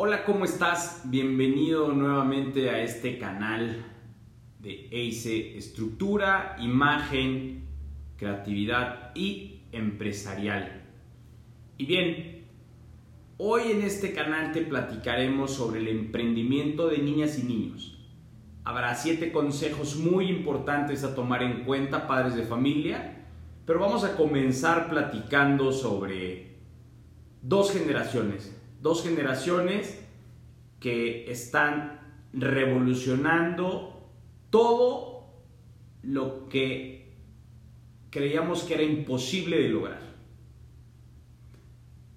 Hola, ¿cómo estás? Bienvenido nuevamente a este canal de EICE Estructura, Imagen, Creatividad y Empresarial. Y bien, hoy en este canal te platicaremos sobre el emprendimiento de niñas y niños. Habrá siete consejos muy importantes a tomar en cuenta, padres de familia, pero vamos a comenzar platicando sobre dos generaciones, dos generaciones que están revolucionando todo lo que creíamos que era imposible de lograr.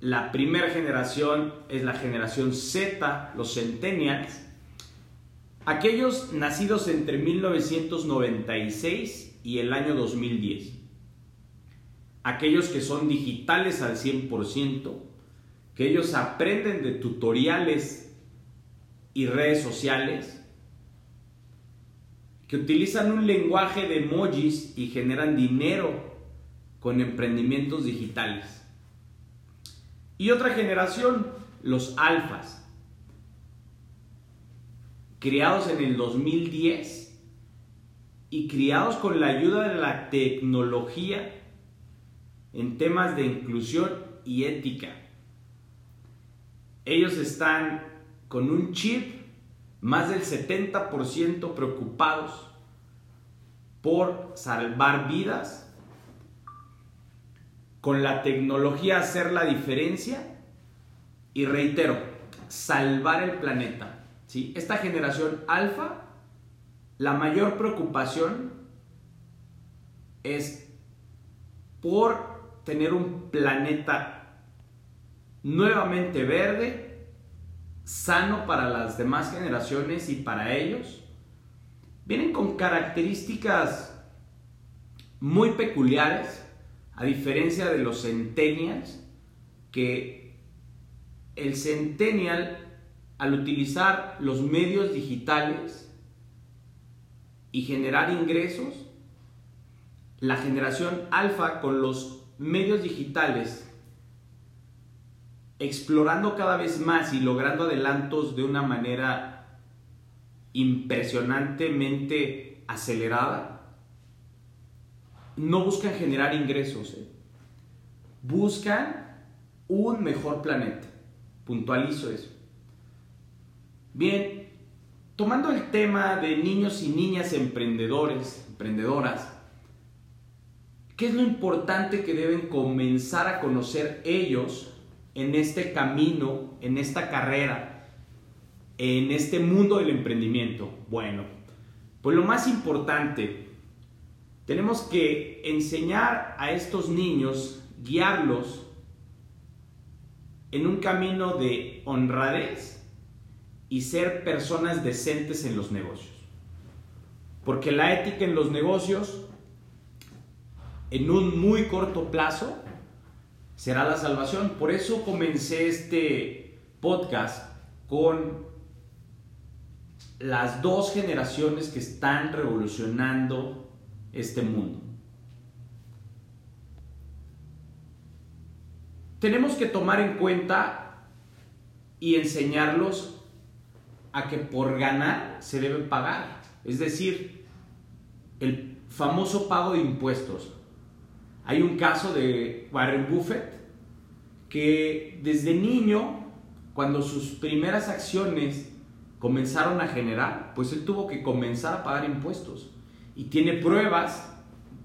La primera generación es la generación Z, los centennials, aquellos nacidos entre 1996 y el año 2010. Aquellos que son digitales al 100%, que ellos aprenden de tutoriales y redes sociales, que utilizan un lenguaje de emojis y generan dinero con emprendimientos digitales. Y otra generación, los alfas, criados en el 2010 y criados con la ayuda de la tecnología en temas de inclusión y ética. Ellos están con un chip más del 70% preocupados por salvar vidas, con la tecnología hacer la diferencia y reitero, salvar el planeta. Esta generación alfa, la mayor preocupación es por tener un planeta nuevamente verde, sano para las demás generaciones y para ellos. Vienen con características muy peculiares, a diferencia de los centennials, que el centennial al utilizar los medios digitales y generar ingresos, la generación alfa con los medios digitales, explorando cada vez más y logrando adelantos de una manera impresionantemente acelerada, no buscan generar ingresos, ¿eh? buscan un mejor planeta. Puntualizo eso. Bien, tomando el tema de niños y niñas emprendedores, emprendedoras, ¿qué es lo importante que deben comenzar a conocer ellos en este camino, en esta carrera, en este mundo del emprendimiento? Bueno, pues lo más importante, tenemos que enseñar a estos niños, guiarlos en un camino de honradez y ser personas decentes en los negocios. Porque la ética en los negocios, en un muy corto plazo, será la salvación. Por eso comencé este podcast con las dos generaciones que están revolucionando este mundo. Tenemos que tomar en cuenta y enseñarlos a que por ganar se debe pagar. Es decir, el famoso pago de impuestos. Hay un caso de Warren Buffett que desde niño, cuando sus primeras acciones comenzaron a generar, pues él tuvo que comenzar a pagar impuestos. Y tiene pruebas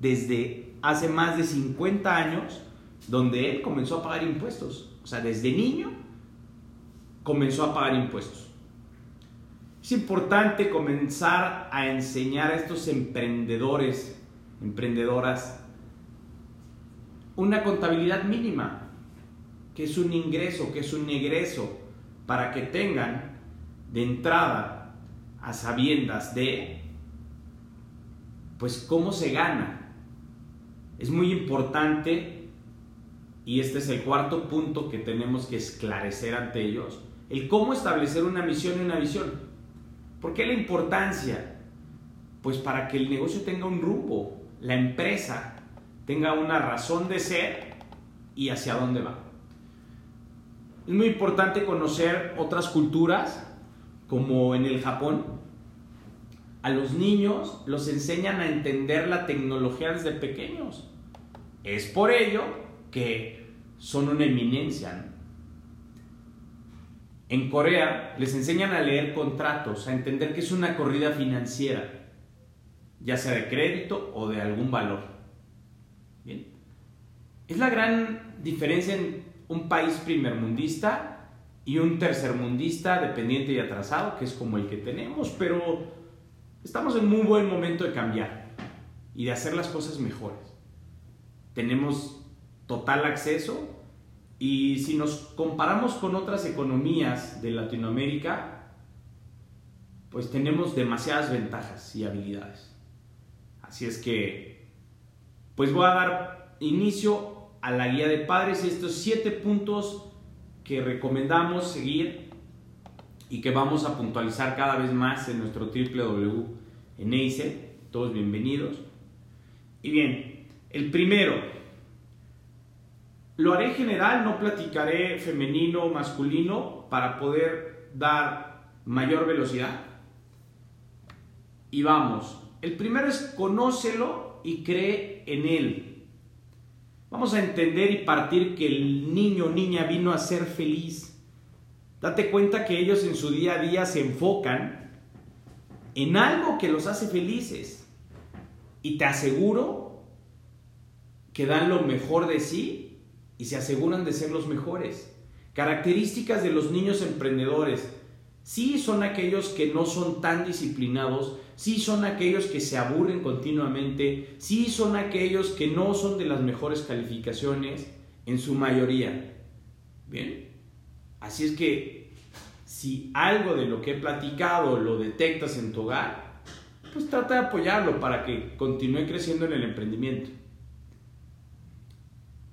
desde hace más de 50 años donde él comenzó a pagar impuestos. O sea, desde niño comenzó a pagar impuestos. Es importante comenzar a enseñar a estos emprendedores, emprendedoras, una contabilidad mínima, que es un ingreso, que es un egreso, para que tengan de entrada a sabiendas de, pues, cómo se gana. Es muy importante, y este es el cuarto punto que tenemos que esclarecer ante ellos, el cómo establecer una misión y una visión. ¿Por qué la importancia? Pues para que el negocio tenga un rumbo, la empresa tenga una razón de ser y hacia dónde va. Es muy importante conocer otras culturas, como en el Japón. A los niños los enseñan a entender la tecnología desde pequeños. Es por ello que son una eminencia. En Corea les enseñan a leer contratos, a entender que es una corrida financiera, ya sea de crédito o de algún valor. Es la gran diferencia en un país primermundista y un tercermundista dependiente y atrasado, que es como el que tenemos, pero estamos en muy buen momento de cambiar y de hacer las cosas mejores. Tenemos total acceso y si nos comparamos con otras economías de Latinoamérica, pues tenemos demasiadas ventajas y habilidades. Así es que, pues voy a dar inicio a la guía de padres y estos siete puntos que recomendamos seguir y que vamos a puntualizar cada vez más en nuestro www en EICE. Todos bienvenidos. Y bien, el primero, lo haré general, no platicaré femenino o masculino para poder dar mayor velocidad. Y vamos, el primero es conócelo y cree en él. Vamos a entender y partir que el niño o niña vino a ser feliz. Date cuenta que ellos en su día a día se enfocan en algo que los hace felices. Y te aseguro que dan lo mejor de sí y se aseguran de ser los mejores. Características de los niños emprendedores. Sí son aquellos que no son tan disciplinados, sí son aquellos que se aburren continuamente, sí son aquellos que no son de las mejores calificaciones, en su mayoría. Bien, así es que si algo de lo que he platicado lo detectas en tu hogar, pues trata de apoyarlo para que continúe creciendo en el emprendimiento.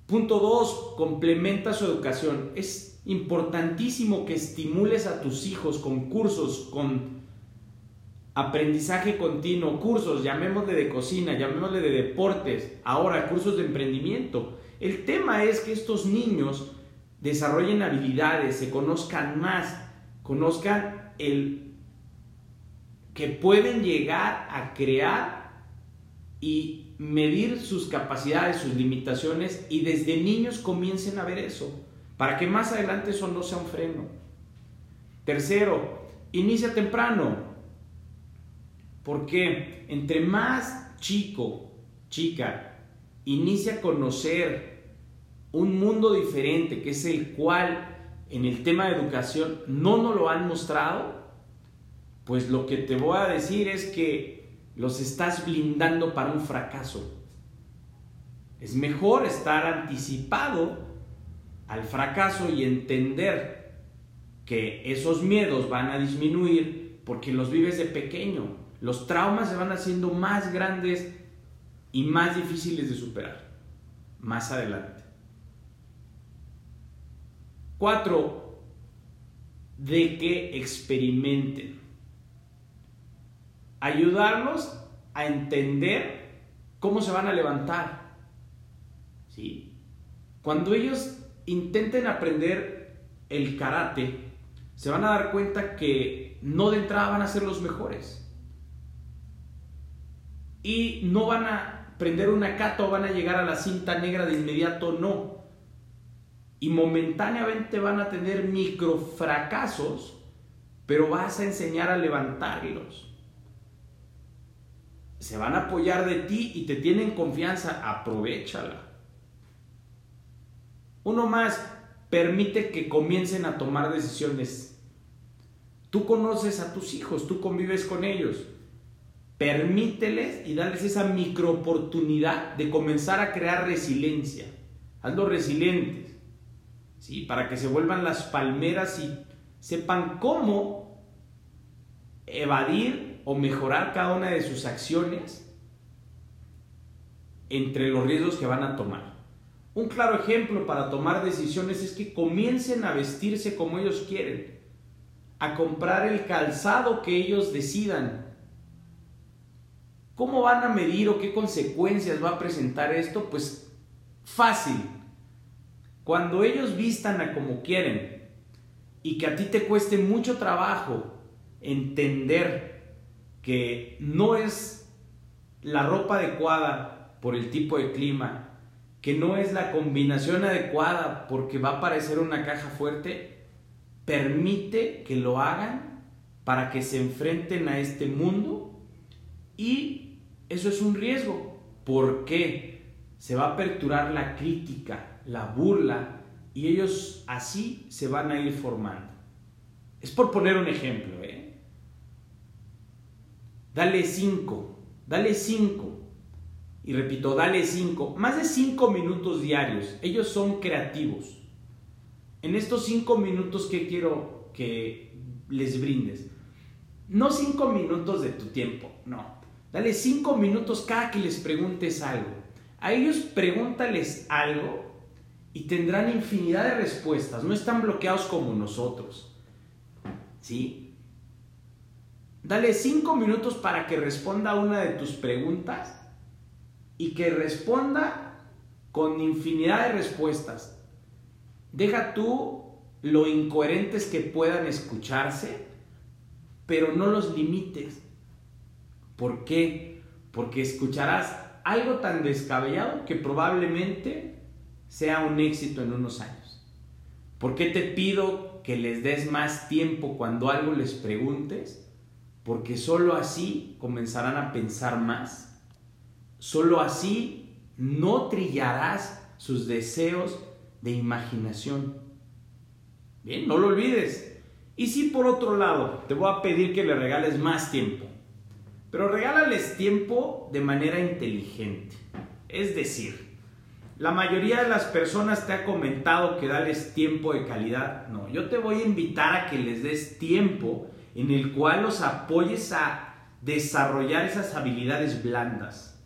Punto 2. Complementa su educación. Importantísimo que estimules a tus hijos con cursos, con aprendizaje continuo, cursos, llamémosle de cocina, llamémosle de deportes, ahora cursos de emprendimiento. El tema es que estos niños desarrollen habilidades, se conozcan más, conozcan el que pueden llegar a crear y medir sus capacidades, sus limitaciones y desde niños comiencen a ver eso, para que más adelante eso no sea un freno. Tercero, inicia temprano. Porque entre más chico, chica, inicia a conocer un mundo diferente, que es el cual en el tema de educación no nos lo han mostrado, pues lo que te voy a decir es que los estás blindando para un fracaso. Es mejor estar anticipado al fracaso y entender que esos miedos van a disminuir porque los vives de pequeño los traumas se van haciendo más grandes y más difíciles de superar más adelante. Cuatro, de que experimenten. Ayudarlos a entender cómo se van a levantar. ¿Sí? Cuando ellos intenten aprender el karate, se van a dar cuenta que no de entrada van a ser los mejores y no van a prender una cata o van a llegar a la cinta negra de inmediato, no. Y momentáneamente van a tener micro fracasos, pero vas a enseñar a levantarlos. Se van a apoyar de ti y te tienen confianza, aprovechala. Uno más, permite que comiencen a tomar decisiones. Tú conoces a tus hijos, tú convives con ellos permíteles y darles esa micro oportunidad de comenzar a crear resiliencia. Hazlos resilientes, ¿sí? Para que se vuelvan las palmeras y sepan cómo evadir o mejorar cada una de sus acciones entre los riesgos que van a tomar. Un claro ejemplo para tomar decisiones es que comiencen a vestirse como ellos quieren, a comprar el calzado que ellos decidan, ¿Cómo van a medir o qué consecuencias va a presentar esto? Pues fácil. Cuando ellos vistan a como quieren y que a ti te cueste mucho trabajo entender que no es la ropa adecuada por el tipo de clima, que no es la combinación adecuada porque va a parecer una caja fuerte, permite que lo hagan para que se enfrenten a este mundo y eso es un riesgo. porque Se va a aperturar la crítica, la burla y ellos así se van a ir formando. Es por poner un ejemplo, ¿eh? Dale cinco, dale cinco y repito, dale 5, más de 5 minutos diarios. Ellos son creativos. En estos 5 minutos que quiero que les brindes, no 5 minutos de tu tiempo, no. Dale 5 minutos cada que les preguntes algo. A ellos pregúntales algo y tendrán infinidad de respuestas. No están bloqueados como nosotros. ¿Sí? Dale 5 minutos para que responda una de tus preguntas y que responda con infinidad de respuestas. Deja tú lo incoherentes que puedan escucharse, pero no los limites. ¿Por qué? Porque escucharás algo tan descabellado que probablemente sea un éxito en unos años. ¿Por qué te pido que les des más tiempo cuando algo les preguntes? Porque sólo así comenzarán a pensar más Solo así no trillarás sus deseos de imaginación. Bien, no lo olvides. Y si por otro lado te voy a pedir que le regales más tiempo, pero regálales tiempo de manera inteligente. Es decir, la mayoría de las personas te ha comentado que dales tiempo de calidad. No, yo te voy a invitar a que les des tiempo en el cual los apoyes a desarrollar esas habilidades blandas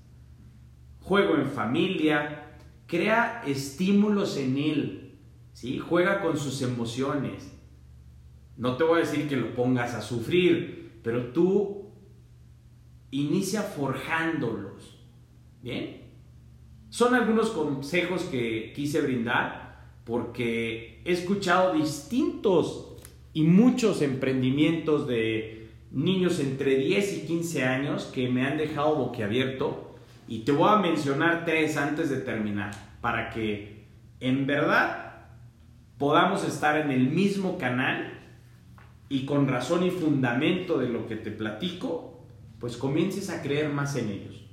juego en familia, crea estímulos en él, ¿sí? juega con sus emociones. No te voy a decir que lo pongas a sufrir, pero tú inicia forjándolos. ¿Bien? Son algunos consejos que quise brindar porque he escuchado distintos y muchos emprendimientos de niños entre 10 y 15 años que me han dejado boquiabierto y te voy a mencionar tres antes de terminar, para que en verdad podamos estar en el mismo canal y con razón y fundamento de lo que te platico, pues comiences a creer más en ellos.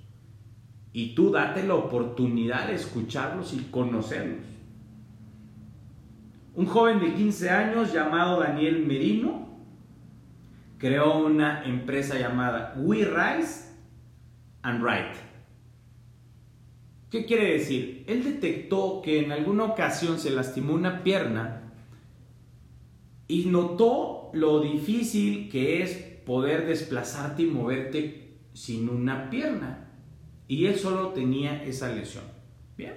Y tú date la oportunidad de escucharlos y conocerlos. Un joven de 15 años llamado Daniel Merino creó una empresa llamada We Rise and Write ¿Qué quiere decir? Él detectó que en alguna ocasión se lastimó una pierna y notó lo difícil que es poder desplazarte y moverte sin una pierna. Y él solo tenía esa lesión. Bien.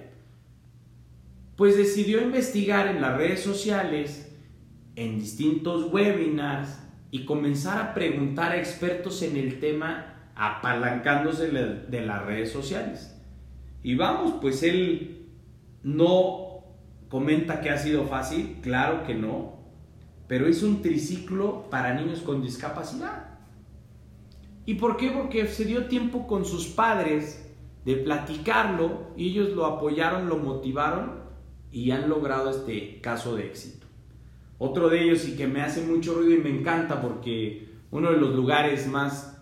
Pues decidió investigar en las redes sociales, en distintos webinars y comenzar a preguntar a expertos en el tema apalancándose de las redes sociales. Y vamos, pues él no comenta que ha sido fácil, claro que no, pero hizo un triciclo para niños con discapacidad. ¿Y por qué? Porque se dio tiempo con sus padres de platicarlo y ellos lo apoyaron, lo motivaron y han logrado este caso de éxito. Otro de ellos y que me hace mucho ruido y me encanta porque uno de los lugares más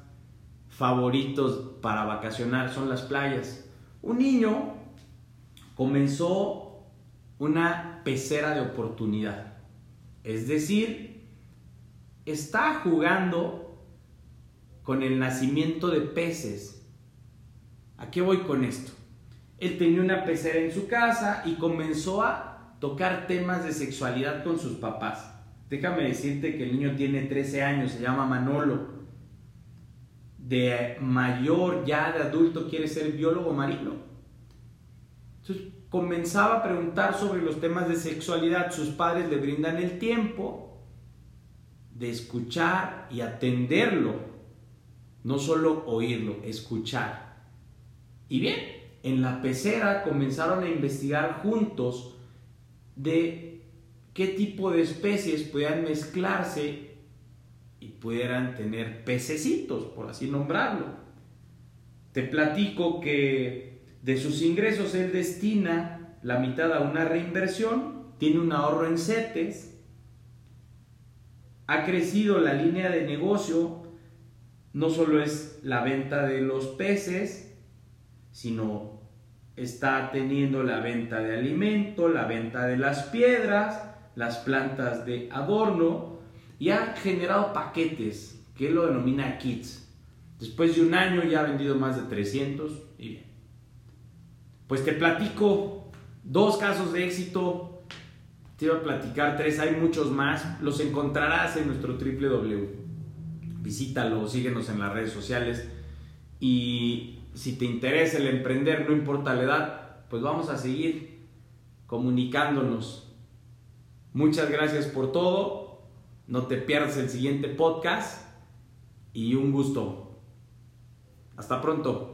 favoritos para vacacionar son las playas. Un niño comenzó una pecera de oportunidad. Es decir, está jugando con el nacimiento de peces. ¿A qué voy con esto? Él tenía una pecera en su casa y comenzó a tocar temas de sexualidad con sus papás. Déjame decirte que el niño tiene 13 años, se llama Manolo de mayor, ya de adulto, quiere ser biólogo marino. Entonces comenzaba a preguntar sobre los temas de sexualidad. Sus padres le brindan el tiempo de escuchar y atenderlo. No solo oírlo, escuchar. Y bien, en la pecera comenzaron a investigar juntos de qué tipo de especies pudieran mezclarse y pudieran tener pececitos, por así nombrarlo. Te platico que de sus ingresos él destina la mitad a una reinversión, tiene un ahorro en CETES, ha crecido la línea de negocio, no solo es la venta de los peces, sino está teniendo la venta de alimento, la venta de las piedras, las plantas de adorno y ha generado paquetes que él lo denomina kits. Después de un año ya ha vendido más de 300 y bien. Pues te platico dos casos de éxito, te iba a platicar tres, hay muchos más, los encontrarás en nuestro www. Visítalo, síguenos en las redes sociales y si te interesa el emprender, no importa la edad, pues vamos a seguir comunicándonos. Muchas gracias por todo. No te pierdas el siguiente podcast y un gusto. Hasta pronto.